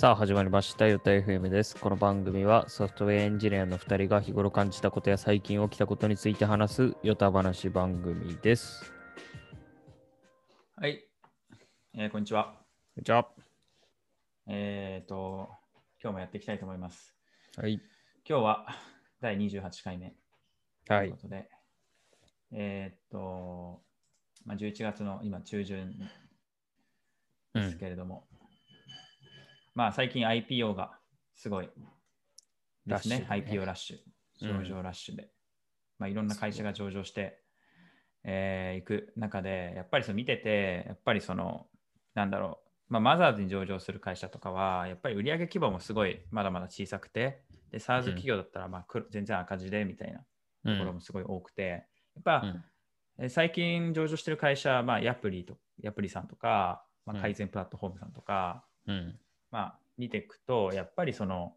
さあ始まりました、ヨタ FM です。この番組はソフトウェアエンジニアの2人が日頃感じたことや最近起きたことについて話すヨタ話番組です。はい、えーこんにちは。じゃあ、えっ、と、今日もやっていきたいと思います。はい。今日は第28回目とはいいうこ。とで、えっ、と、まあ、11月の今中旬ですうん。けれども、まあ最近 IPO がすごいですね。ね。IPO ラッシうん。ュ、上場ラッシュで。まあいろんな会社が上場して、えー行く中で、やっぱりその見てて、やっぱりその、なんだろう、まあ、マザーズに上場する会社とかは、やっぱり売上規模もすごいまだまだ小さくて、で、SARS 企業だったらまあ黒全然赤字でみたいなうところんもすごい多くて、やっぱ、うん。えー最近上場してる会社、まあ、ヤプリとヤプリさんとか、まあ、うん。改善プラットフォームさんとか、うん。まあ、見ていくと、やっぱりその、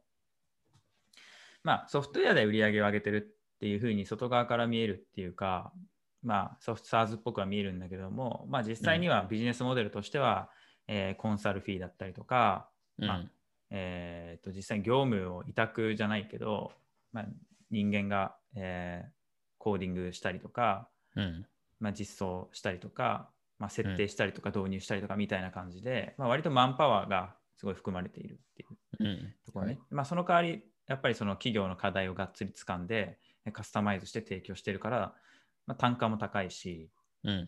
まあ、ソフトウェアで売り上げを上げてるっていうふうに外側から見えるっていうか、まあ、ソフト SARS っぽくは見えるんだけども、まあ、実際にはビジネスモデルとしては、えーコンサルフィーだったりとか、うん。まあえーと実際に業務を委託じゃないけど、まあ、人間が、えーコーディングしたりとか、うん。まあ、実装したりとか、まあ、設定したりとか導入したりとかみたいな感じで、まあ、割とマンパワーがすごい含まれているっていううん。ところね。まあ、その代わり、やっぱりその企業の課題をがっつり掴んで、カスタマイズして提供してるから、まあ、単価も高いし、うん。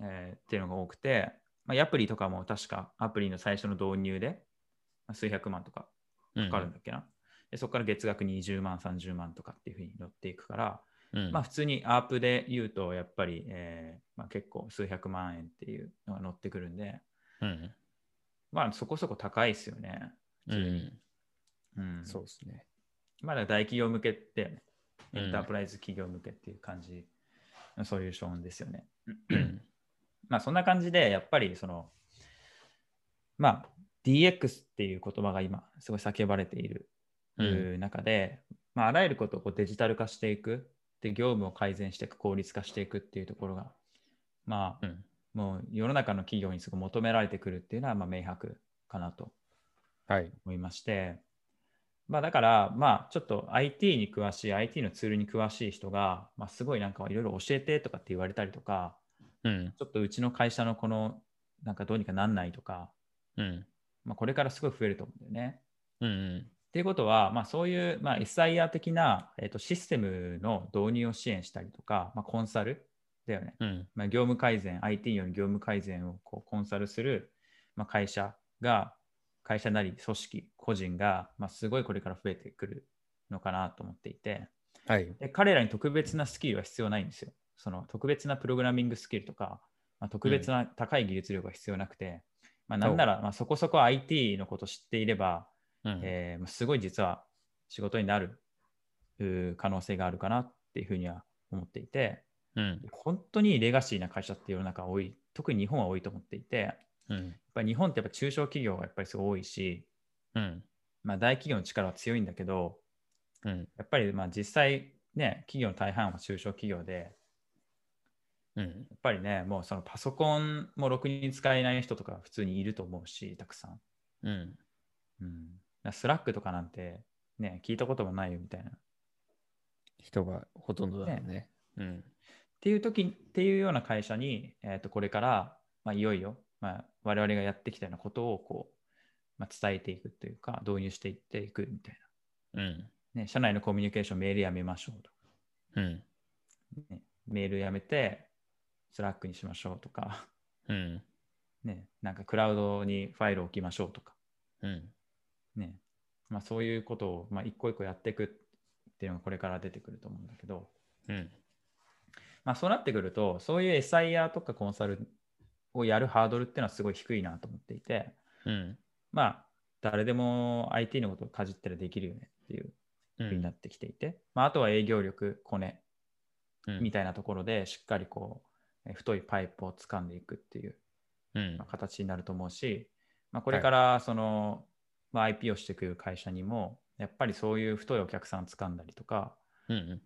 えーっていうのが多くて、まあ、アプリとかも確かアプリの最初の導入で、まあ数百万とかうん。かかるんだっけな。でそこから月額20万、30万とかっていうふうに乗っていくから、うん。まあ普通にアープで言うと、やっぱり、えーまあ、結構数百万円っていうのが乗ってくるんで、うん。まあそこそこ高いですよね。うん。うんそうですね。まだ大企業向けって、うんエンタープライズ企業向けっていう感じのソリューションですよね。うん。まあそんな感じで、やっぱりその、まあ DX っていう言葉が今すごい叫ばれているうん。中で、まあ、あらゆることをこうデジタル化していく、で業務を改善していく、効率化していくっていうところが、まあ、うん。もう世の中の企業にすごい求められてくるっていうのは、まあ、明白かなとはい。思いまして、まあ、だから、まあ、ちょっと IT に詳しい、IT のツールに詳しい人が、まあ、すごいなんかいろいろ教えてとかって言われたりとか、うん。ちょっとうちの会社のこの、なんかどうにかなんないとか、うん。まあ、これからすごい増えると思うんだよね。うん。っていうことは、まあ、そういう、まあ、SIR 的な、えー、とシステムの導入を支援したりとか、まあ、コンサルだよね。うん。まあ、業務改善、IT による業務改善をこうコンサルする、まあ、会社が、会社なり組織、個人が、まあ、すごいこれから増えてくるのかなと思っていて、はい。で彼らに特別なスキルは必要ないんですよ。その特別なプログラミングスキルとか、まあ、特別な高い技術力が必要なくて、まあ、なんなら、まあ、そこそこ IT のことを知っていれば、うん。えーまあすごい実は仕事になる可能性があるかなっていうふうには思っていて、うん。本当にレガシーな会社って世の中多い、特に日本は多いと思っていて、やっうん。ぱり日本ってやっぱ中小企業がやっぱりすごい多いし、うん。まあ、大企業の力は強いんだけど、うん。やっぱりまあ実際ね、企業の大半は中小企業で、うん。やっぱりね、もうそのパソコンもろくに使えない人とか普通にいると思うし、たくさん。うん。うん、 Slack とかなんてね、聞いたこともないよみたいな。人がほとんどだもんね。うん。っていう時っていうような会社に、えー、とこれから、まあ、いよいよ、まあ、我々がやってきたようなことをこう、まあ、伝えていくというか導入していっていくみたいうん。な、ね、社内のコミュニケーションメールやめましょうとか、うん。ね、メールやめて Slack にしましょうとか、うん。ね、なんかクラウドにファイルを置きましょうとか、うん。ねまあ、そういうことを、まあ、一個一個やっていくっていうのがこれから出てくると思うんだけど、うん。まあ、そうなってくると、そういう SIR とかコンサルをやるハードルっていうのはすごい低いなと思っていて、うん。まあ、誰でも IT のことをかじったらできるよねっていううふうになってきていて、まあ、あとは営業力、コネん。みたいなところでしっかりこう、え太いパイプを掴んでいくっていううんまあ。形になると思うし、まあ、これからその、まあ、IP をしてくる会社にも、やっぱりそういう太いお客さん掴んだりとか、うん。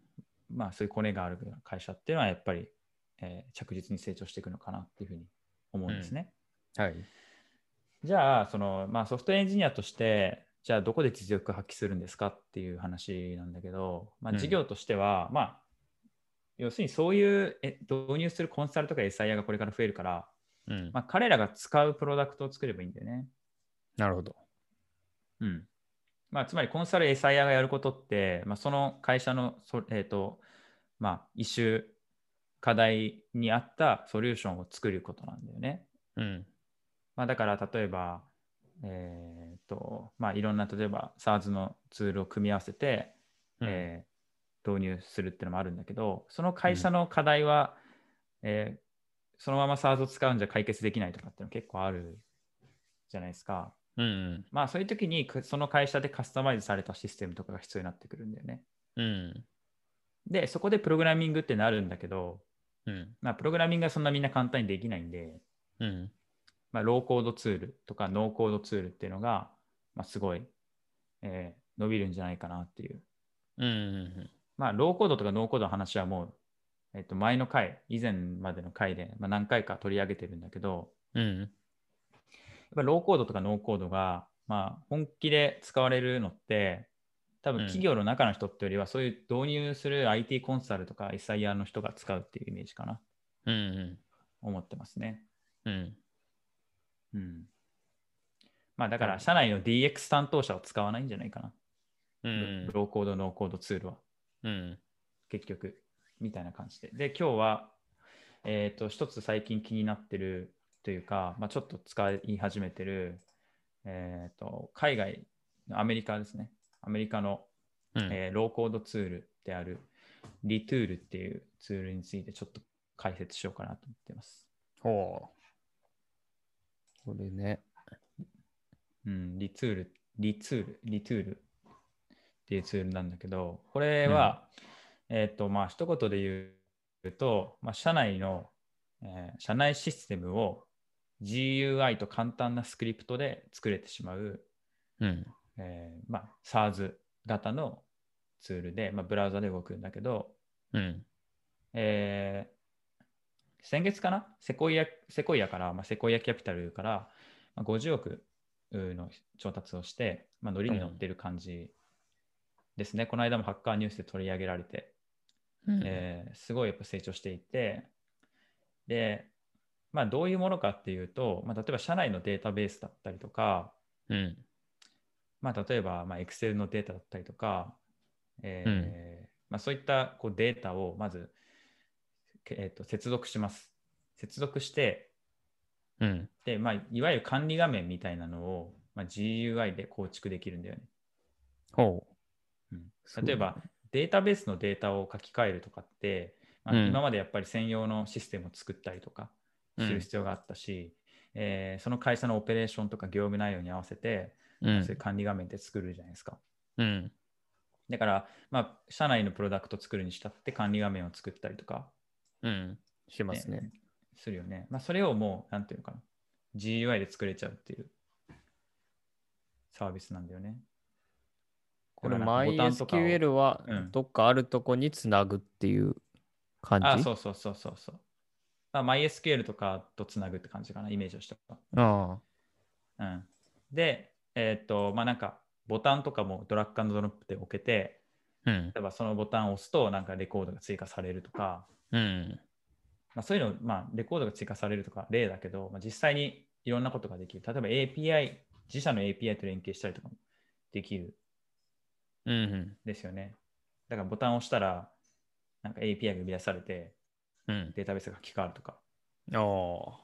まあ、そういうコネがある会社っていうのはやっぱり、えー着実に成長していくのかなっていうふうに思うんですね。はい。じゃあ、その、まあ、ソフトエンジニアとして、じゃあどこで実力発揮するんですかっていう話なんだけど、まあ、うん事業としては、まあ、要するにそういうえ導入するコンサルとか SIR がこれから増えるから、うん。まあ、彼らが使うプロダクトを作ればいいんだよね。なるほど。うん。まあ、つまりコンサル SIR がやることって、まあ、その会社のそ、えーとまあ、一種課題に合ったソリューションを作ることなんだよね。うん。まあ、だから例えば、えーとまあ、いろんな例えば SARS のツールを組み合わせて、うんえー導入するっていうのもあるんだけど、その会社の課題は、えーそのまま SARS を使うんじゃ解決できないとかっていうの結構あるじゃないですか。うん。まあそういう時にくその会社でカスタマイズされたシステムとかが必要になってくるんだよね。うん。で、そこでプログラミングってなるんだけど、うん。まあ、プログラミングがそんなみんな簡単にできないんで、うん。まあ、ローコードツールとかノーコードツールっていうのが、まあ、すごい、えー伸びるんじゃないかなっていう。うん。まあ、ローコードとかノーコードの話はもう、えっと、前の回、以前までの回で、まあ、何回か取り上げてるんだけど、うん。やっぱりローコードとかノーコードが、まあ、本気で使われるのって、多分うん企業の中の人ってよりは、そういう導入する IT コンサルとか SIR の人が使うっていうイメージかな、うん。思ってますね。うん。うん。まあ、だかはいら、社内の DX 担当者を使わないんじゃないかな。うん。ローコード、ノーコードツールは、うん。結局、みたいな感じで。で、今日は、えっ、と、一つ最近気になってるというか、まあ、ちょっと使い始めてる、えっ、と、海外、アメリカですね。アメリカの、うん。えーローコードツールである、リトゥールっていうツールについてちょっと解説しようかなと思ってます。ほう。これね。うん、リツール、リツール、リトゥールっていうツールなんだけど、これは、えっ、と、まあ、一言で言うと、まあ、社内の、えー社内システムを GUI と簡単なスクリプトで作れてしまう、うん。えーまあ、SARS 型のツールで、まあ、ブラウザで動くんだけど、うん。えー先月かな？セコイアセコイアから、まあ、セコイアキャピタルから、まあ、50億の調達をして、まあ、ノリに乗ってる感じですね。この間もハッカーニュースで取り上げられて、うんえーすごいやっぱ成長していて、で、まあ、どういうものかっていうと、まあ、例えば社内のデータベースだったりとか、うん。まあ、例えば、まあ、Excel のデータだったりとか、えーまあ、そういったこうデータをまず、けえーと接続します。接続して、うん。でまあ、いわゆる管理画面みたいなのを、まあ、GUI で構築できるんだよね。ほうんう。例えば、データベースのデータを書き換えるとかって、まあうん今までやっぱり専用のシステムを作ったりとかすうんる必要があったし、えーその会社のオペレーションとか業務内容に合わせて、うんそういう管理画面って作るじゃないですか。うん。だから、まあ、社内のプロダクト作るにしたって管理画面を作ったりとか、うん。してますね。するよね。まあ、それをもう、なんていうのかな、GUI で作れちゃうっていうサービスなんだよね。これだからなんかボタンとかを MySQL はうんどっかあるとこにつなぐっていう感じ？あ、そうそうそうそうそう。まあ、MySQL とかとつなぐって感じかな、イメージをした。あうん、で、えーっと、まあなんか、ボタンとかもドラッグドロップで置けて、あ。うん。例えばそのボタンを押すと、なんかレコードが追加されるとか、うん。まあ、そういうの、まあ、レコードが追加されるとか例だけど、まあ、実際にいろんなことができる。例えば API、自社の API と連携したりとかもできるうんうん。ですよね。だからボタンを押したら、なんか API が生み出されて、うん。データベースが書き換わるとか。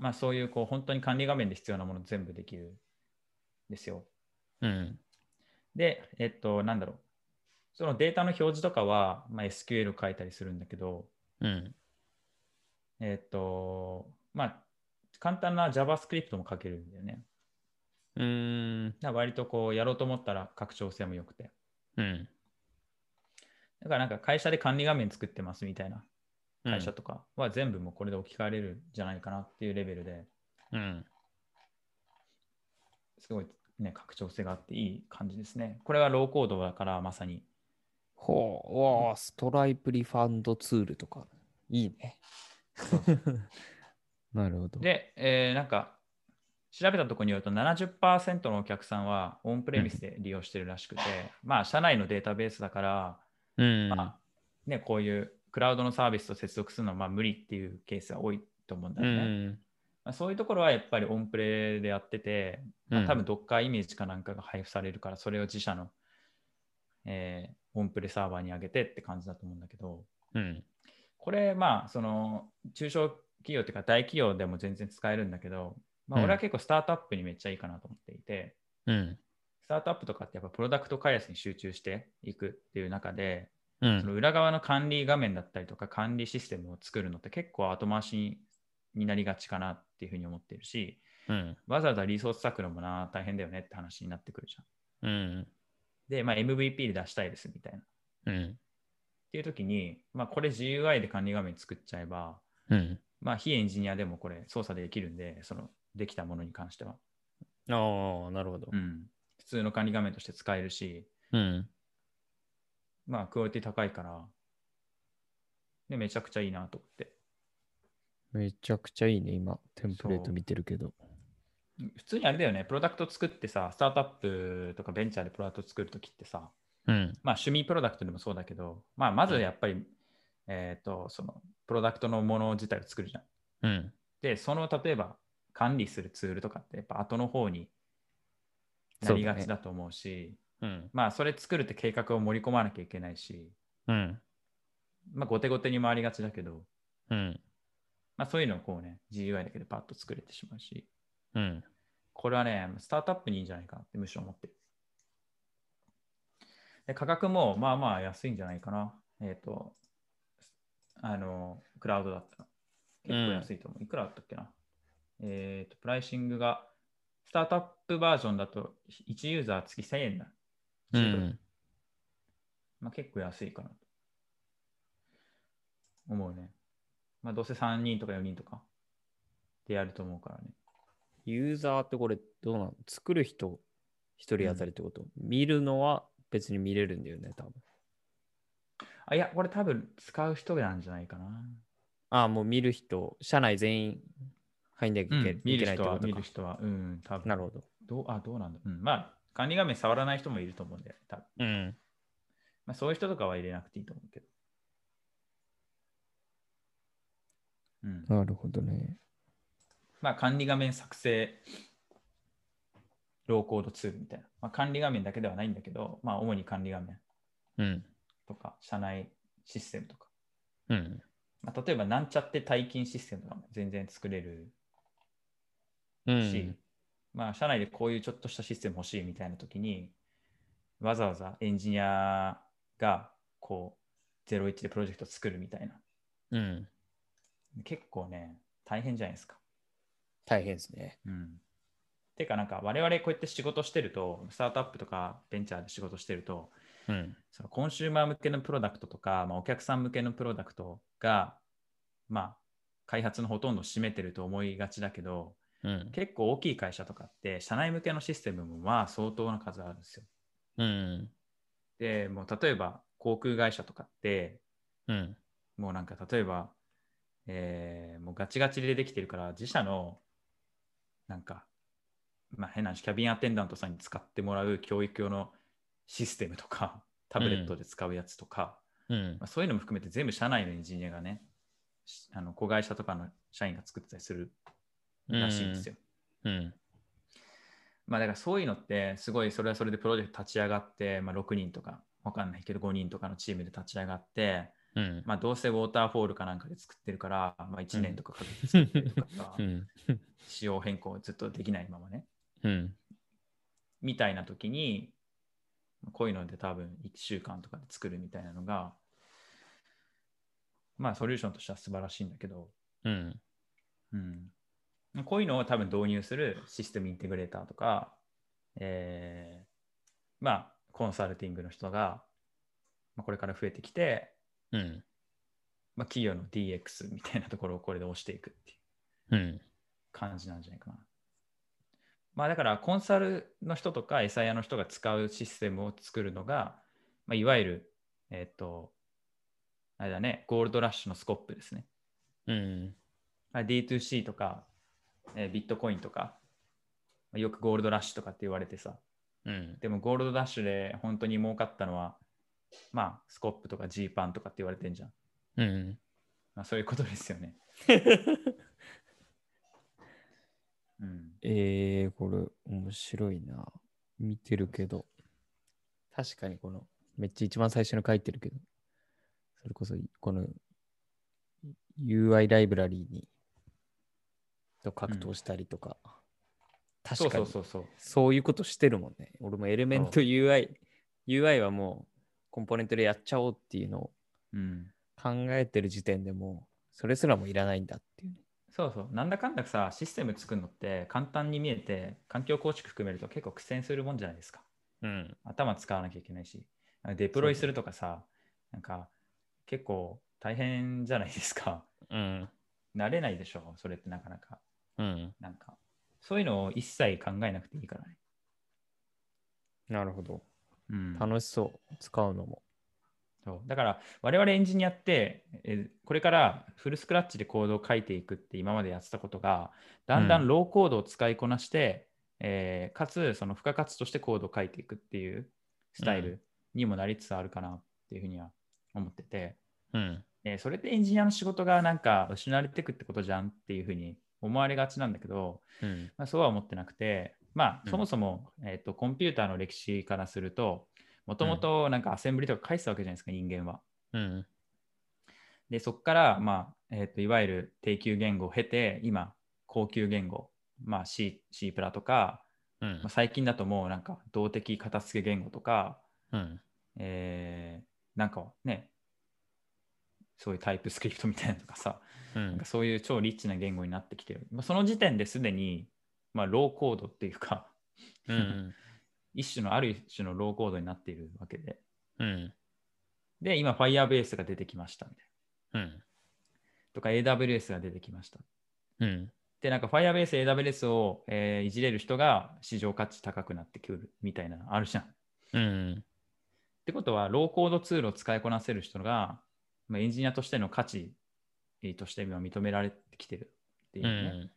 まあそういうこう本当に管理画面で必要なもの全部できるんですよ。うん。で、えっと、なんだろう。そのデータの表示とかは、まあ、SQL を書いたりするんだけど、うん。えっと、まあ、簡単な JavaScript も書けるんだよね。うーん。だ割とこうやろうと思ったら拡張性も良くて。うん。だからなんか会社で管理画面作ってますみたいなうん会社とかは全部もうこれで置き換えれるんじゃないかなっていうレベルでうん。すごいね、拡張性があっていい感じですね。これはローコードだからまさに。ほう。うわあ、ストライプリファンドツールとか。いいね。なるほど。で、えーなんか調べたところによると70%のお客さんはオンプレミスで利用してるらしくて、まあ、社内のデータベースだから、うん。まあね、こういうクラウドのサービスと接続するのはまあ無理っていうケースが多いと思うんだうよね。ん。まあ、そういうところはやっぱりオンプレでやってて、まあ、うん多分 Docker イメージかなんかが配布されるから、それを自社の、えーオンプレサーバーに上げてって感じだと思うんだけど、うん。これ、まあ、その中小企業っていうか大企業でも全然使えるんだけど、まあ、うん俺は結構スタートアップにめっちゃいいかなと思っていて、うん。スタートアップとかってやっぱプロダクト開発に集中していくっていう中で、うん。その裏側の管理画面だったりとか管理システムを作るのって結構後回しになりがちかなっていうふうに思っているし、うん。わざわざリソース割くのもな大変だよねって話になってくるじゃん。うん。で、まあ、MVP で出したいですみたいな。っうん。ていう時に、まあ、これ GUI で管理画面作っちゃえば、うん。まあ、非エンジニアでもこれ操作できるんで、そのできたものに関しては。ああ、なるほどう。ん。普通の管理画面として使えるし、うん。まあ、クオリティ高いから、で、めちゃくちゃいいなと思って。めちゃくちゃいいね、今。テンプレート見てるけど。普通にあれだよね、プロダクト作ってさ、スタートアップとかベンチャーでプロダクト作るときってさ、うん。まあ趣味プロダクトでもそうだけど、まあまずやっぱり、えっ、と、そのプロダクトのもの自体を作るじゃん。うん。で、その例えば管理するツールとかってやっぱ後の方になりがちだと思うし、うん。まあそれ作るって計画を盛り込まなきゃいけないし、うん。まあ後手後手に回りがちだけど、うん。まあそういうのをこうね、GUI だけでパッと作れてしまうし、うん。これはね、スタートアップにいいんじゃないかなってむしろ思ってる。で価格もまあまあ安いんじゃないかな。えっ、と、あの、クラウドだったら。結構安いと思う。いくらだったっけな。えっ、と、プライシングが、スタートアップバージョンだと1ユーザー月1000円だ。う1ん。まあ、結構安いかなと。思うね。まあどうせ3人とか4人とかでやると思うからね。ユーザーってこれどうなの作る人一人当たりってこと、見るのは別に見れるんだよね、多分。あ、いや、これ多分使う人なんじゃないかな。ああ、もう見る人、社内全員入んなきゃいけ,、ないってことか見る。人は、うん、多分なるほど。どうあ、どうなんだ？うん、まあ、管理画面触らない人もいると思うんだよね、多分。うん。まあ、そういう人とかは入れなくていいと思うけど。うん。なるほどね。まあ、管理画面作成、ローコードツールみたいな。まあ、管理画面だけではないんだけど、まあ、主に管理画面うん。とか、社内システムとか。うん。まあ、例えば、なんちゃって退勤システムとかも全然作れるうし、ん。まあ、社内でこういうちょっとしたシステム欲しいみたいな時に、わざわざエンジニアがこう01でプロジェクト作るみたいな。うん。結構ね、大変じゃないですか。大変ですね。うん。てか、なんか我々こうやって仕事してると、スタートアップとかベンチャーで仕事してると、うん。そのコンシューマー向けのプロダクトとか、まあ、お客さん向けのプロダクトが、まあ、開発のほとんどを占めてると思いがちだけど、うん。結構大きい会社とかって、社内向けのシステムもまあ相当な数あるんですよ。うん。で、もう例えば航空会社とかって、うん。もうなんか例えば、えーもうガチガチでできてるから、自社の、なんか、まあ変な話、キャビンアテンダントさんに使ってもらう教育用のシステムとか、タブレットで使うやつとか、うんまあ、そういうのも含めて全部社内のエンジニアがね、しあの子会社とかの社員が作ってたりするらしいんですよ。うん。まあだからそういうのってすごいそれはそれでプロジェクト立ち上がって、まあ、6人とかわかんないけど5人とかのチームで立ち上がって、うん。まあどうせウォーターフォールかなんかで作ってるから、まあ1年とかかけて作ってるとかさ うん。仕様変更ずっとできないままね。うん。みたいな時に、こういうので多分1週間とかで作るみたいなのが、まあソリューションとしては素晴らしいんだけど、うん。うん、こういうのを多分導入するシステムインテグレーターとか、えーまあ、コンサルティングの人が、まあ、これから増えてきて、うん。まあ、企業の DX みたいなところをこれで押していくっていううん。感じなんじゃないかな。まあ、だからコンサルの人とか餌屋の人が使うシステムを作るのが、まあ、いわゆる、えっ、と、あれだね、ゴールドラッシュのスコップですね。うん。まあ D2C とか、えービットコインとか、まあよくゴールドラッシュとかって言われてさ、うん。でもゴールドラッシュで本当に儲かったのは、まあ、スコップとかジーパンとかって言われてんじゃん。うん。まあ、そういうことですよね。うん。えー、これ面白いな。見てるけど。確かにこの、めっちゃ一番最初に書いてるけど、それこそこの UI ライブラリーにと格闘したりとか、そう確かにそうそうそう。そういうことしてるもんね。俺もエレメント UI、UI はもうコンポーネントでやっちゃおうっていうのをうん。考えてる時点でもう、それすらもいらないんだっていうね。そうそう。なんだかんださ、システム作るのって簡単に見えて、環境構築含めると結構苦戦するもんじゃないですか。うん。頭使わなきゃいけないし、デプロイするとかさ、なんか結構大変じゃないですか。うん。慣れないでしょ、それってなかなか。うん。なんか、そういうのを一切考えなくていいからね。なるほど。うん、楽しそう。使うのも。そうだから我々エンジニアってえこれからフルスクラッチでコードを書いていくって今までやってたことがだんだうんんローコードを使いこなして、えーかつその付加価値としてコードを書いていくっていうスタイうルにもなりつつあるかなっていうふうには思ってて、うん。えーそれでエンジニアの仕事がなんか失われていくってことじゃんっていうふうに思われがちなんだけど、うん。まあ、そうは思ってなくて、まあ、うんそもそも、えーとコンピューターの歴史からすると、もともとなんかアセンブリとか返すわけじゃないですか、人間は。うん。で、そこから、まあえーといわゆる低級言語を経て、今、高級言語、まあ、C, C プラとか、うんまあ、最近だともうなんか動的片付け言語とか、うん。えーなんかね、そういうタイプスクリプトみたいなのとかさ、うんなんかそういう超リッチな言語になってきてる。まあ、その時点ですでに、まあ、ローコードっていうか、うん。一種のある種のローコードになっているわけで。うん。で、今、Firebase が出てきましたみたいうん。な。とか、AWS が出てきました。うん。で、なんか Firebase、AWS を、えーいじれる人が市場価値高くなってくるみたいなのあるじゃん。っうん。てことは、ローコードツールを使いこなせる人が、まあ、エンジニアとしての価値えーとして今認められてきてるっていううね。ん。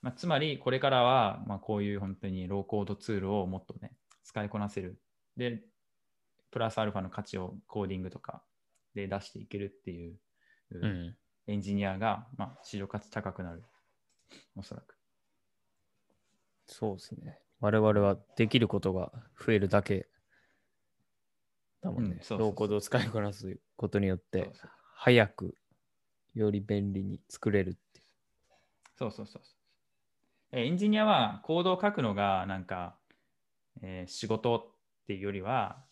まあ、つまり、これからは、まあ、こういう本当にローコードツールをもっとね、使いこなせる。で、プラスアルファの価値をコーディングとかで出していけるっていう、うん。エンジニアが、まあ、市場価値高くなる。おそらく。そうですね。我々はできることが増えるだけだもんね。ローコードを使いこなすことによって早く、より便利に作れるって。そうそうそうそう。えエンジニアはコードを書くのがなんか、えー仕事っていうよりは、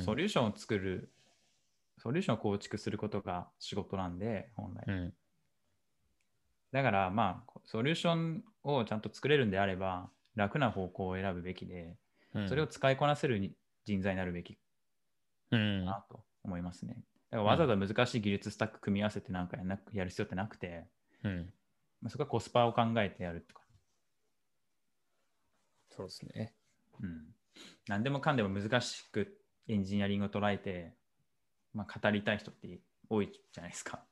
ソリューションを作る、ソリューションを構築することが仕事なんで、本来。うん。だから、まあ、ソリューションをちゃんと作れるんであれば、楽な方向を選ぶべきで、うんそれを使いこなせる人材になるべきなと思いますね。だからわざわざ難しい技術スタック組み合わせてなんかやんなやる必要ってなくて、うん。まあ、そこはコスパを考えてやるとか。そうですね。うん。何でもかんでも難しくエンジニアリングを捉えて、まあ、語りたい人って多いじゃないですか。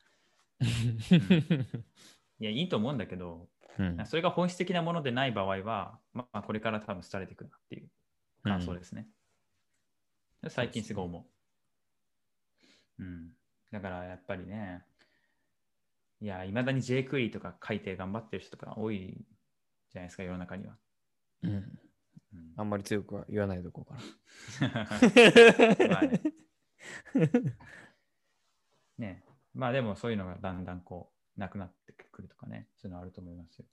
いや、いいと思うんだけど、うんそれが本質的なものでない場合は、まあ、これから多分廃れていくなっていう感想ですね。最近すごい思う。うん。だからやっぱりね、いや、いまだに JQuery とか書いて頑張ってる人とか多いじゃないですか、世の中には。うん。うんあんまり強くは言わないとこか まあね ねまあでもそういうのがだんだんこう、なくなってくるとかね、そういうのあると思いますよ。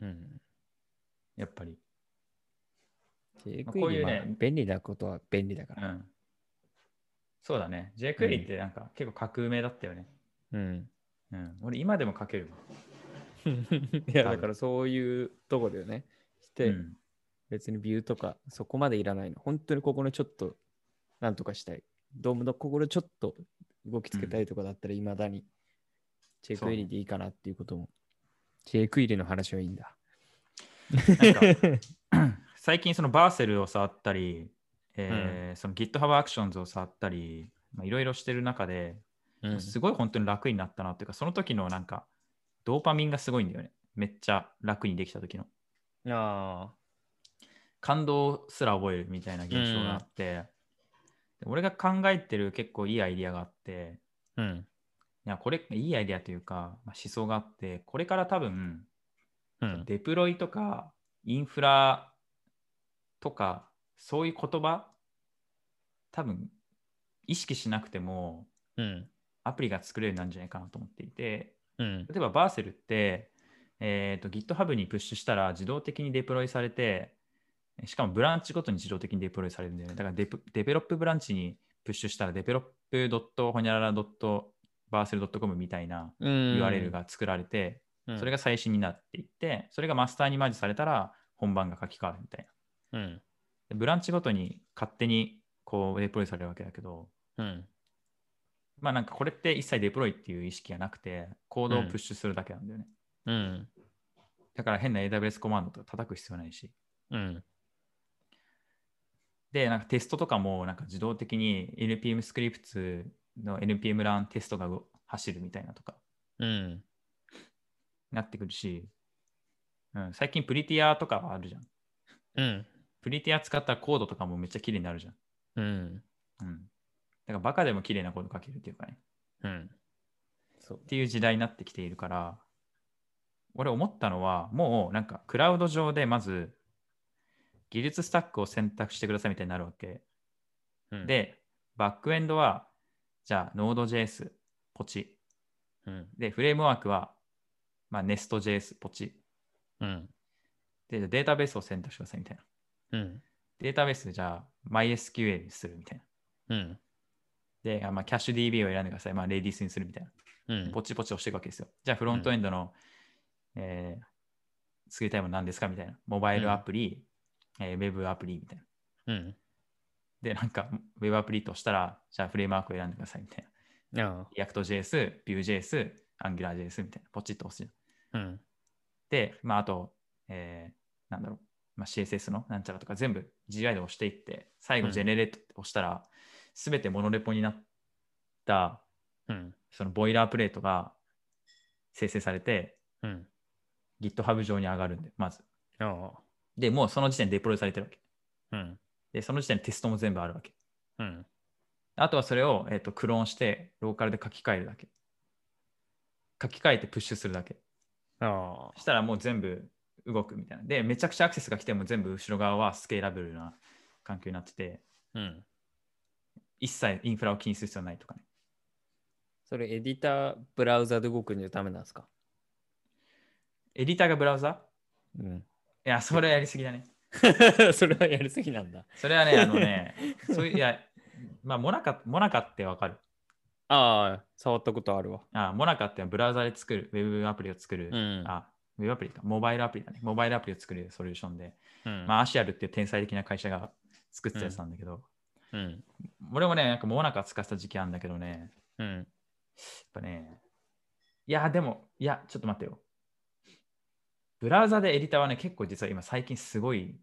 ら。うん。やっぱり。JQuery まあこういうねまあ便利なことは便利だから。うん。そうだね。JQuery ってなんか結構革命だったよね。うん。うん。俺今でも書けるわ。いや、だからそういうとこだよね。して、うん別にビューとかそこまでいらないの。本当にここのちょっとなんとかしたい。ドームのここでちょっと動きつけたいとかだったらいまだにチェック入りでいいかなっていうことも。チェック入りの話はいいんだ。なんか 最近そのバーセルを触ったり、えーその GitHub Actions を触ったり、まあいろいろしてる中で、うんすごい本当に楽になったなっていうか、その時のなんか、ドーパミンがすごいんだよね。めっちゃ楽にできた時の。ああ。感動すら覚えるみたいな現象があって、で俺が考えてる結構いいアイディアがあって、うん。いや、これ、いいアイデアというか、まあ、思想があって、これから多分、うん。デプロイとか、インフラとか、そういう言葉、多分、意識しなくても、うん。アプリが作れるようになるんじゃないかなと思っていて、うん。例えば、 Vercel って、えー、と GitHub にプッシュしたら自動的にデプロイされて、しかもブランチごとに自動的にデプロイされるんだよね。だからデプ develop ブランチにプッシュしたら develop ホニャララ .barsel.com みたいなうん。URL が作られて、うん、それが最新になっていって、それがマスターにマージされたら本番が書き換わるみたいな。うん。でブランチごとに勝手にこうデプロイされるわけだけど、うん。まあなんかこれって一切デプロイっていう意識がなくて、コードをプッシュするだけなんだよね。うん。だから変な AWS コマンドとか叩く必要ないし。うん。で、なんかテストとかもなんか自動的に NPM スクリプトの NPM ランテストが走るみたいなとかうん。なってくるし、うん、最近プリティアとかはあるじゃん。うん。プリティア使ったらコードとかもめっちゃ綺麗になるじゃん。うん。うん。だからバカでも綺麗なコード書けるっていうかね。うん。そうっ。ていう時代になってきているから、俺思ったのは、もうなんかクラウド上でまず技術スタックを選択してくださいみたいになるわけ。うん、で、バックエンドは、じゃあ Node.js ポチ。うん。で、フレームワークは、まあ、Nest.js ポチ。うん。で、データベースを選択してくださいみたいな。うん。データベースじゃあ MySQL にするみたいな。うん。で、あまあ、キャッシュ DB を選んでください。まあ、レディースにするみたいな。うん。ポチポチ押していくわけですよ。じゃあ、フロントエンドの、えー作りたいもの何ですか？みたいな。モバイルアプリ、えーウェブアプリみたいな。うん。で、なんか、ウェブアプリとしたら、じゃあフレームワークを選んでくださいみたいな。ああ。React.js、Vue.js、AngularJS みたいな。ポチッと押すじゃん。うん。で、まあ、あと、えーなんだろう、まあ、CSS のなんちゃらとか全部 GI で押していって、最後うん Generate って押したら、すべてモノレポになった、うん。そのボイラープレートが生成されて、うん。GitHub 上に上がるんで、まず。で、もうその時点でデプロイされてるわけ。うん。で、その時点でテストも全部あるわけ。うん。あとはそれを、えー、とクローンして、ローカルで書き換えるだけ。書き換えてプッシュするだけ。そ。したらもう全部動くみたいな。で、めちゃくちゃアクセスが来ても全部後ろ側はスケーラブルな環境になってて、うん。一切インフラを気にする必要ないとかね。それエディター、ブラウザで動くんじゃダメなんですか？エディターがブラウザ？うん。いや、それはやりすぎだね。それはやりすぎなんだ。それはね、あのね、そういう、いや、まあ、モナカ、モナカってわかる？ああ、触ったことあるわ。あ、モナカってブラウザで作る、ウェブアプリを作る、うん。あ、ウェブアプリか、モバイルアプリだね。モバイルアプリを作るソリューションで、うん、まあ、アシアルっていう天才的な会社が作ってたやつなんだけど、うん。俺もね、なんか Monaca 使ってた時期あるんだけどね、うん。やっぱね、いや、でも、いや、ちょっと待ってよ。ブラウザでエディターはね、結構実は今最近すごい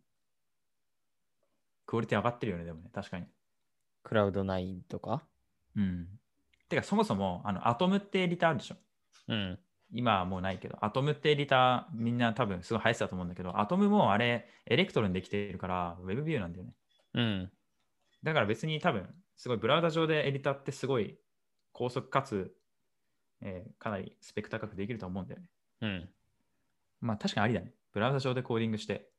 クオリティ上がってるよね、でもね、確かに。 Cloud9 とか？うん。てか、そもそも、あの、 Atom ってエディターあるでしょ。うん。今はもうないけど、 Atom ってエディターみんな多分すごい流行ってたと思うんだけど、 Atom もあれ、 Electron でできているから、 WebView なんだよね。うん。だから別に多分、すごいブラウザ上でエディターってすごい高速かつ、えーかなりスペック高くできると思うんだよね。うん。まあ確かにありだね。ブラウザ上でコーディングして。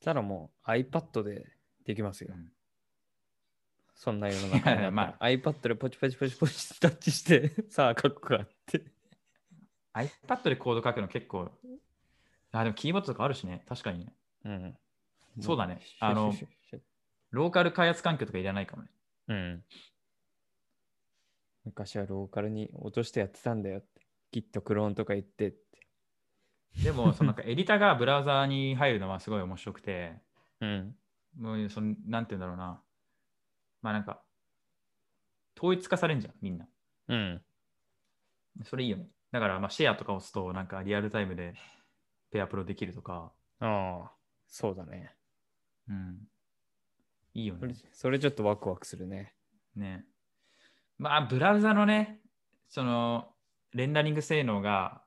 したらもう iPad でできますよ。うんそんな世の中 ま iPad でポチポチポチポチタッチして、さあ書くかって。iPad でコード書くの結構、あ、でもキーボードとかあるしね。確かにね。うん。そうだねあのローカル開発環境とかいらないかもね。うん。昔はローカルに落としてやってたんだよって。Git クローンとか言ってって。でも、そのなんかエディターがブラウザに入るのはすごい面白くて、うん。もうその、なんて言うんだろうな。まあなんか、統一化されんじゃん、みんな。うん。それいいよね。だから、まあ、シェアとか押すと、なんかリアルタイムでペアプロできるとか、ああ、そうだね。うん。いいよそれね。それちょっとワクワクするね。ね。まあ、ブラウザのね、その、レンダリング性能が、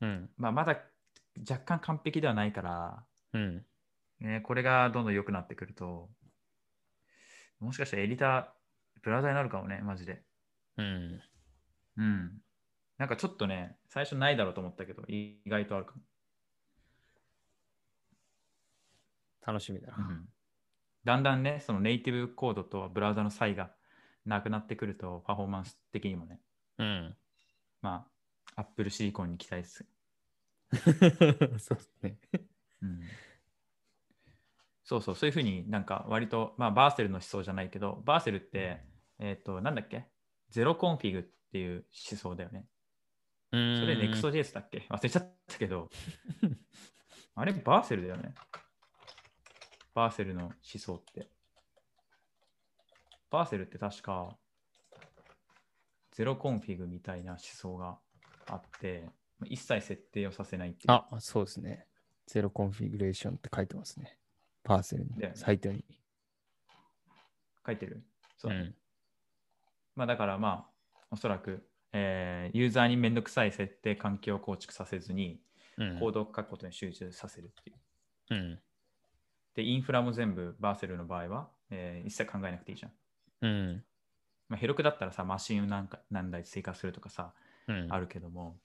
うん。まあ、まだ若干完璧ではないから、うん。ね、これがどんどん良くなってくると、もしかしたらエディター、ブラウザになるかもね、マジで。うん。うん。なんかちょっとね、最初ないだろうと思ったけど、意外とあるかも。楽しみだな。うんだんだんね、そのネイティブコードとブラウザの差異がなくなってくると、パフォーマンス的にもね、うん。まあ、Apple シリコンに期待です。そうですね。うんそうそう、そういうふうになんか割と、まあ、 Vercel の思想じゃないけど、 Vercel って、えっ、と、なんだっけ？ zero config っていう思想だよね。そそれ Next.js だっけ？忘れちゃったけど、あれ Vercel だよね。 Vercel の思想って。バーセルって確か、 zero config みたいな思想があって、一切設定をさせないっていう。あ、そうですね。 zero configuration って書いてますね。 Vercel のだよねサイトに。書いてる？そうう、ん。まあだからまあ、おそらく、えーユーザーにめんどくさい設定環境を構築させずに、うんコードを書くことに集中させるっていう。うん。で、インフラも全部 Vercel の場合は、えー一切考えなくていいじゃん。うん。まあ、 Heroku だったらさ、マシンを何か何台追加するとかさ、うん。あるけども、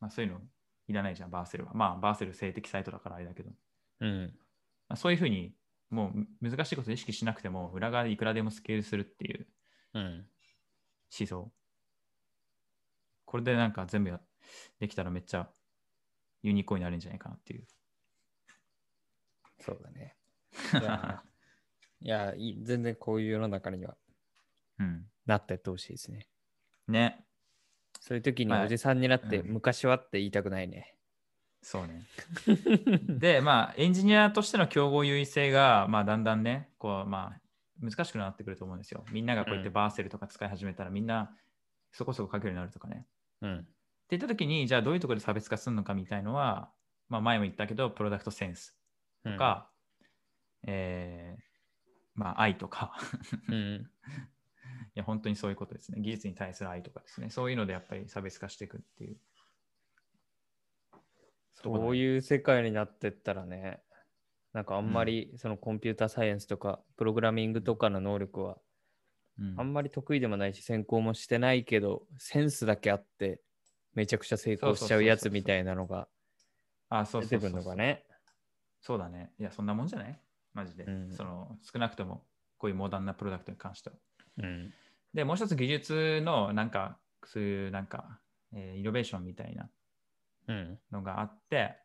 まあ、そういうのいらないじゃん、バーセルは。まあ、バーセル性的サイトだからあれだけど、うん。まあ、そういうふうに、もうむ難しいこと意識しなくても、裏側でいくらでもスケールするっていううん。思想。これでなんか全部やできたらめっちゃユニコーンになるんじゃないかなっていう。そうだね。いや、いや全然こういう世の中にはうん。なってやってほしいですね。ね。そういう時にはいおじさんになって、うん昔はって言いたくないね。そうね。で、まあ、エンジニアとしての競合優位性が、まあ、だんだんね、こう、まあ、難しくなってくると思うんですよ。みんながこうやってうんバーセルとか使い始めたら、みんなそこそこ書けるようになるとかね。うん。って言った時に、じゃあどういうところで差別化するのかみたいのは、まあ、前も言ったけど、プロダクトセンスとか、えーまあ、愛とか、うん、うん。いや、本当にそういうことですね。技術に対する愛とかですね。そういうのでやっぱり差別化していくっていう。そういう世界になってったらね、なんかあんまりそのコンピューターサイエンスとかプログラミングとかの能力はうんあんまり得意でもないし専攻もしてないけどセンスだけあってめちゃくちゃ成功しちゃうやつみたいなのがあ、そう出てくるのがね。そうだね。いや、そんなもんじゃない？マジで。うんその少なくともこういうモダンなプロダクトに関しては。うん。で、もう一つ技術のなんか、そういうなんか、えーイノベーションみたいなうん。のがあって、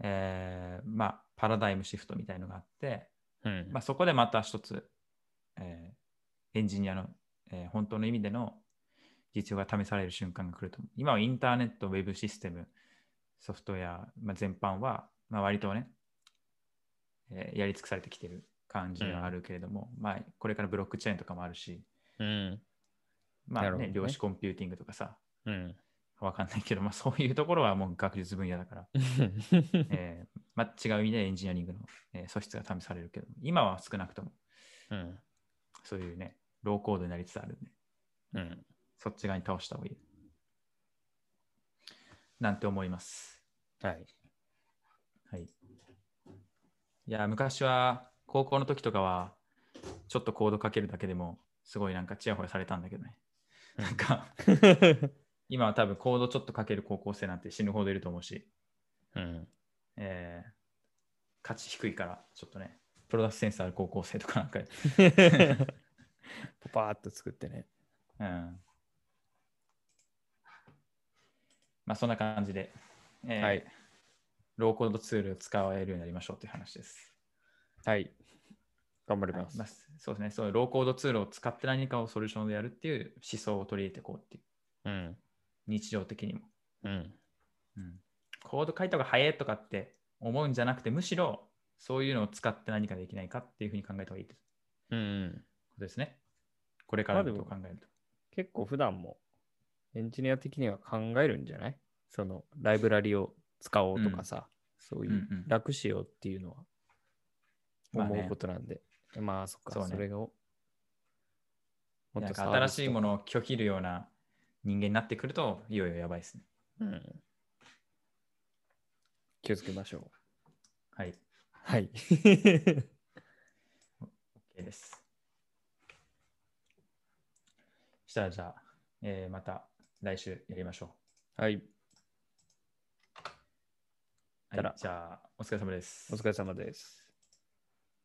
えーまあ、パラダイムシフトみたいのがあって、うん。まあ、そこでまた一つ、えーエンジニアの、えー本当の意味での実用が試される瞬間が来ると思う。今はインターネット、ウェブシステム、ソフトウェア、まあ、全般は、まあ、割とね、えーやり尽くされてきてる感じがあるけれども、まあ、これからブロックチェーンとかもあるし、うん。まあね、ね量子コンピューティングとかさ、うん。わかんないけど、まあ、そういうところはもう学術分野だから、えーまあ、違う意味でエンジニアリングの、えー素質が試されるけど、今は少なくともうん。そういうね、ローコードになりつつあるんで、うん。そっち側に倒した方がいい。なんて思います。はい。はい。いや、昔は、高校の時とかは、ちょっとコードかけるだけでも、すごいなんかチヤホヤされたんだけどね。なんか、今は多分コードちょっとかける高校生なんて死ぬほどいると思うし、うん。えー価値低いから、ちょっとね、プロダクトセンスある高校生とかなんか、パパーっと作ってね。うん。まあ、そんな感じで、えーはいローコードツールを使えるようになりましょうという話です。はい。頑張りはいます。まあそうですね、そうローコードツールを使って何かをソリューションでやるっていう思想を取り入れていこうっていう、うん。日常的にも。うん。うん、コード書いた方が早いとかって思うんじゃなくて、むしろそういうのを使って何かできないかっていうふうに考えた方がいいってこうん。とですね。これからのことを考えると。結構普段もエンジニア的には考えるんじゃない？そのライブラリを使おうとかさ、そういううんうん楽しようっていうのはまあね思うことなんで。まあそっか、そうねそれをもっなんとか新しいもの。のを拒否るような人間になってくると、いよいよやばいですね。うん。気をつけましょう。はい。はい。OK です。したらじゃあ、えーまた来週やりましょはい。う。たらはい、じゃあ、お疲れ様ですお。疲れ様です。